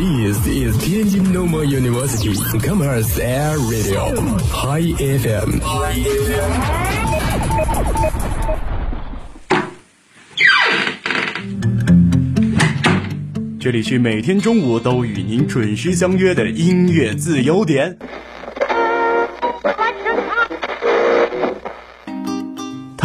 This is Tianjin Normal University Commerce Air Radio High FM。这里是每天中午都与您准时相约的音乐自由点。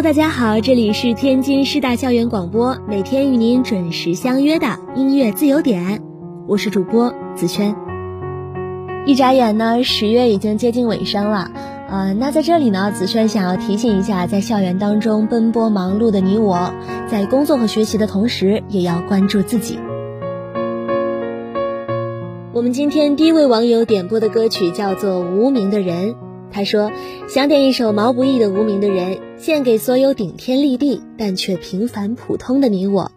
大家好，这里是天津师大校园广播，每天与您准时相约的音乐自由点，我是主播子轩。一眨眼呢，十月已经接近尾声了，呃，那在这里呢，子轩想要提醒一下，在校园当中奔波忙碌的你我，在工作和学习的同时，也要关注自己。我们今天第一位网友点播的歌曲叫做《无名的人》，他说想点一首毛不易的《无名的人》，献给所有顶天立地但却平凡普通的你我。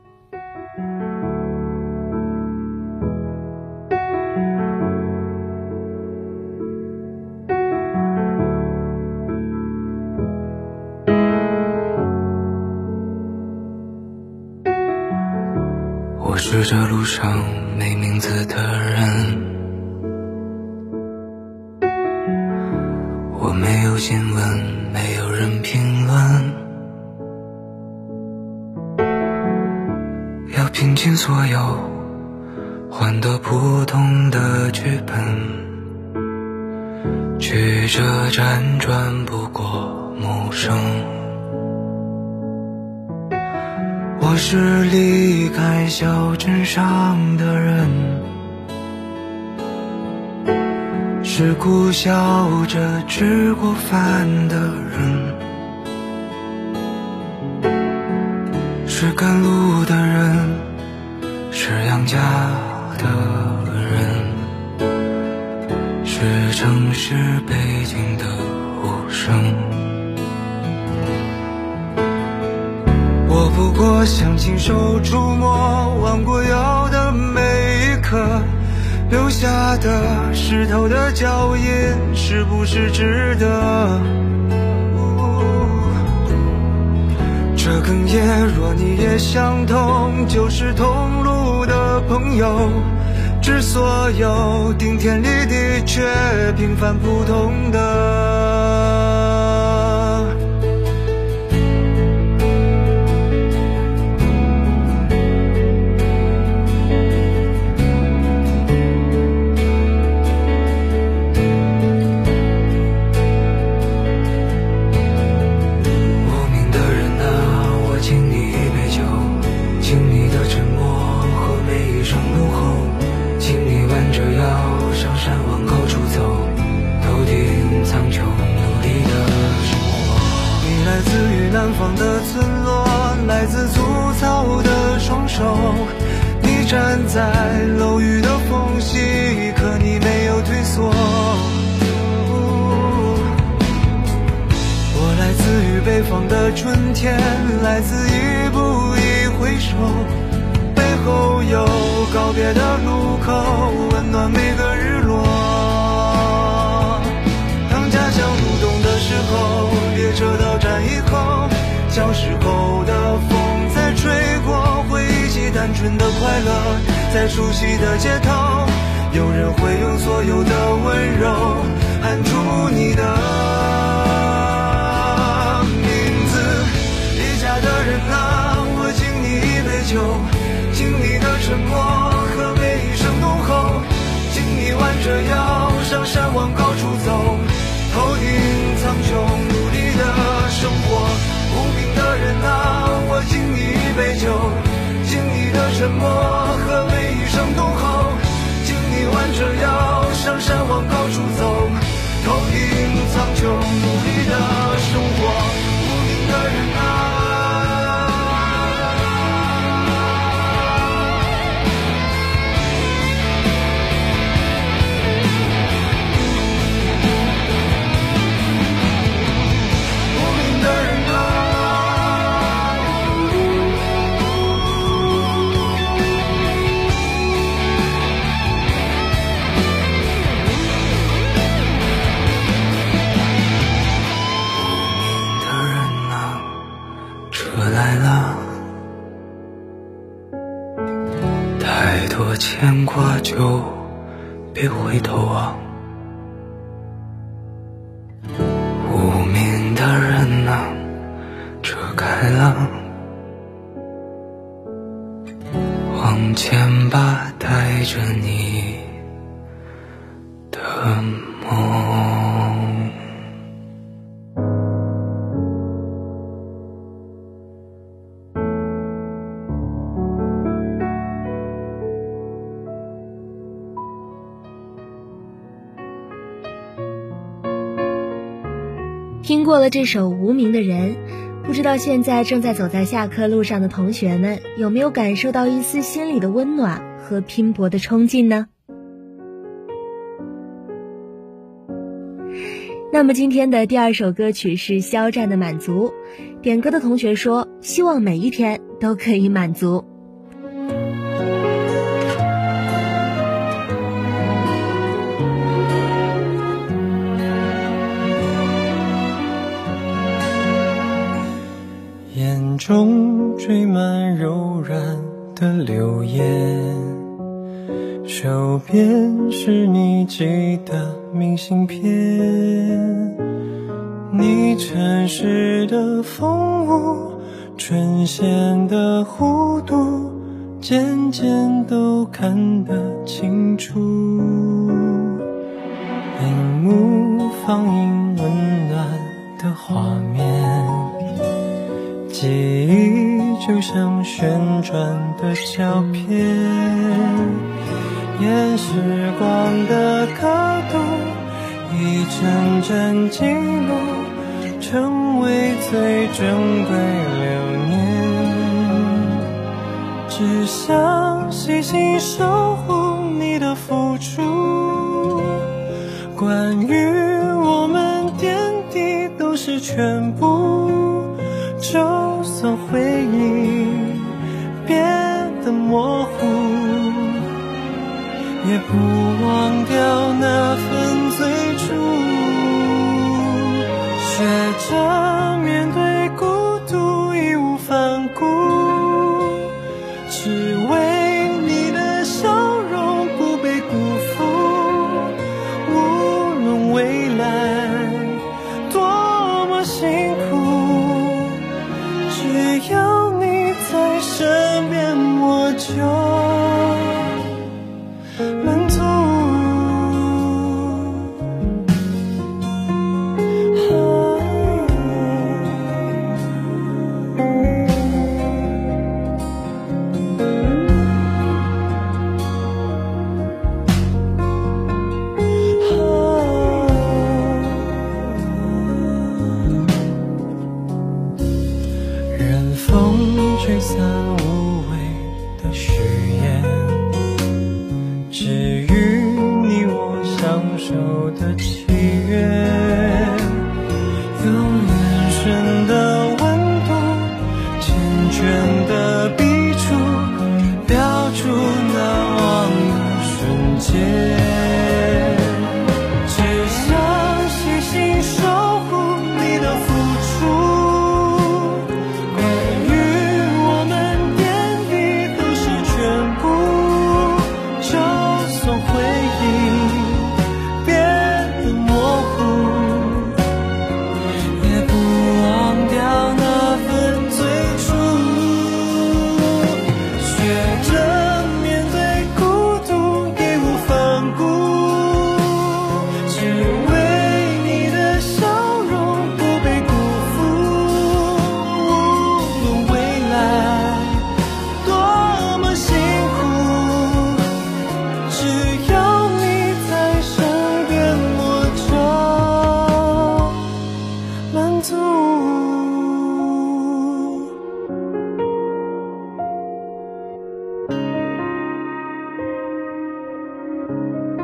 我是这路上没名字的人，我没有新闻，没有人评论，要拼尽所有，换得普通的剧本，曲折辗转不过陌生。我是离开小镇上的人，只顾笑着吃过饭的人，他的石头的脚印，是不是值得？这哽咽，若你也相同，就是同路的朋友，致所有顶天立地却平凡普通的。村落，来自粗糙的双手，你站在楼宇的缝隙，可你没有退缩。我来自于北方的春天，来自一步一回首，背后有告别的路口，快乐，在熟悉的街头，有人会用所有的温柔喊出你的名字。离家的人啊，我敬你一杯酒，敬你的沉默和每一声怒吼，敬你弯着腰上山往高处走，头顶苍穹，努力的生活。无名的人啊，我敬你一杯酒，沉默和每一声怒吼。弯着腰上山往牵挂就别回头望，无名的人啊，车开了，往前吧，带着你的梦。听过了这首无名的人，不知道现在正在走在下课路上的同学们有没有感受到一丝心里的温暖和拼搏的冲劲呢？那么今天的第二首歌曲是肖战的《满足》，点歌的同学说希望每一天都可以满足。的留言，手边是你寄的明信片，你城市的风物，唇线的弧度，渐渐都看得清楚。荧幕放映温暖的画面。记忆就像旋转的胶片，沿时光的刻度，一帧帧记录，成为最珍贵留念。只想细心守护你的付出，关于我们点滴都是全部。就算回不忘掉那份最初。学着面对孤独，义无反顾，只风吹散无谓的誓言，只与你我相守的契约。用眼神的温度，缱绻的笔触，标出难忘的瞬间。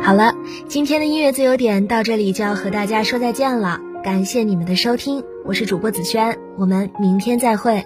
好了，今天的音乐自由点到这里就要和大家说再见了，感谢你们的收听，我是主播紫萱，我们明天再会。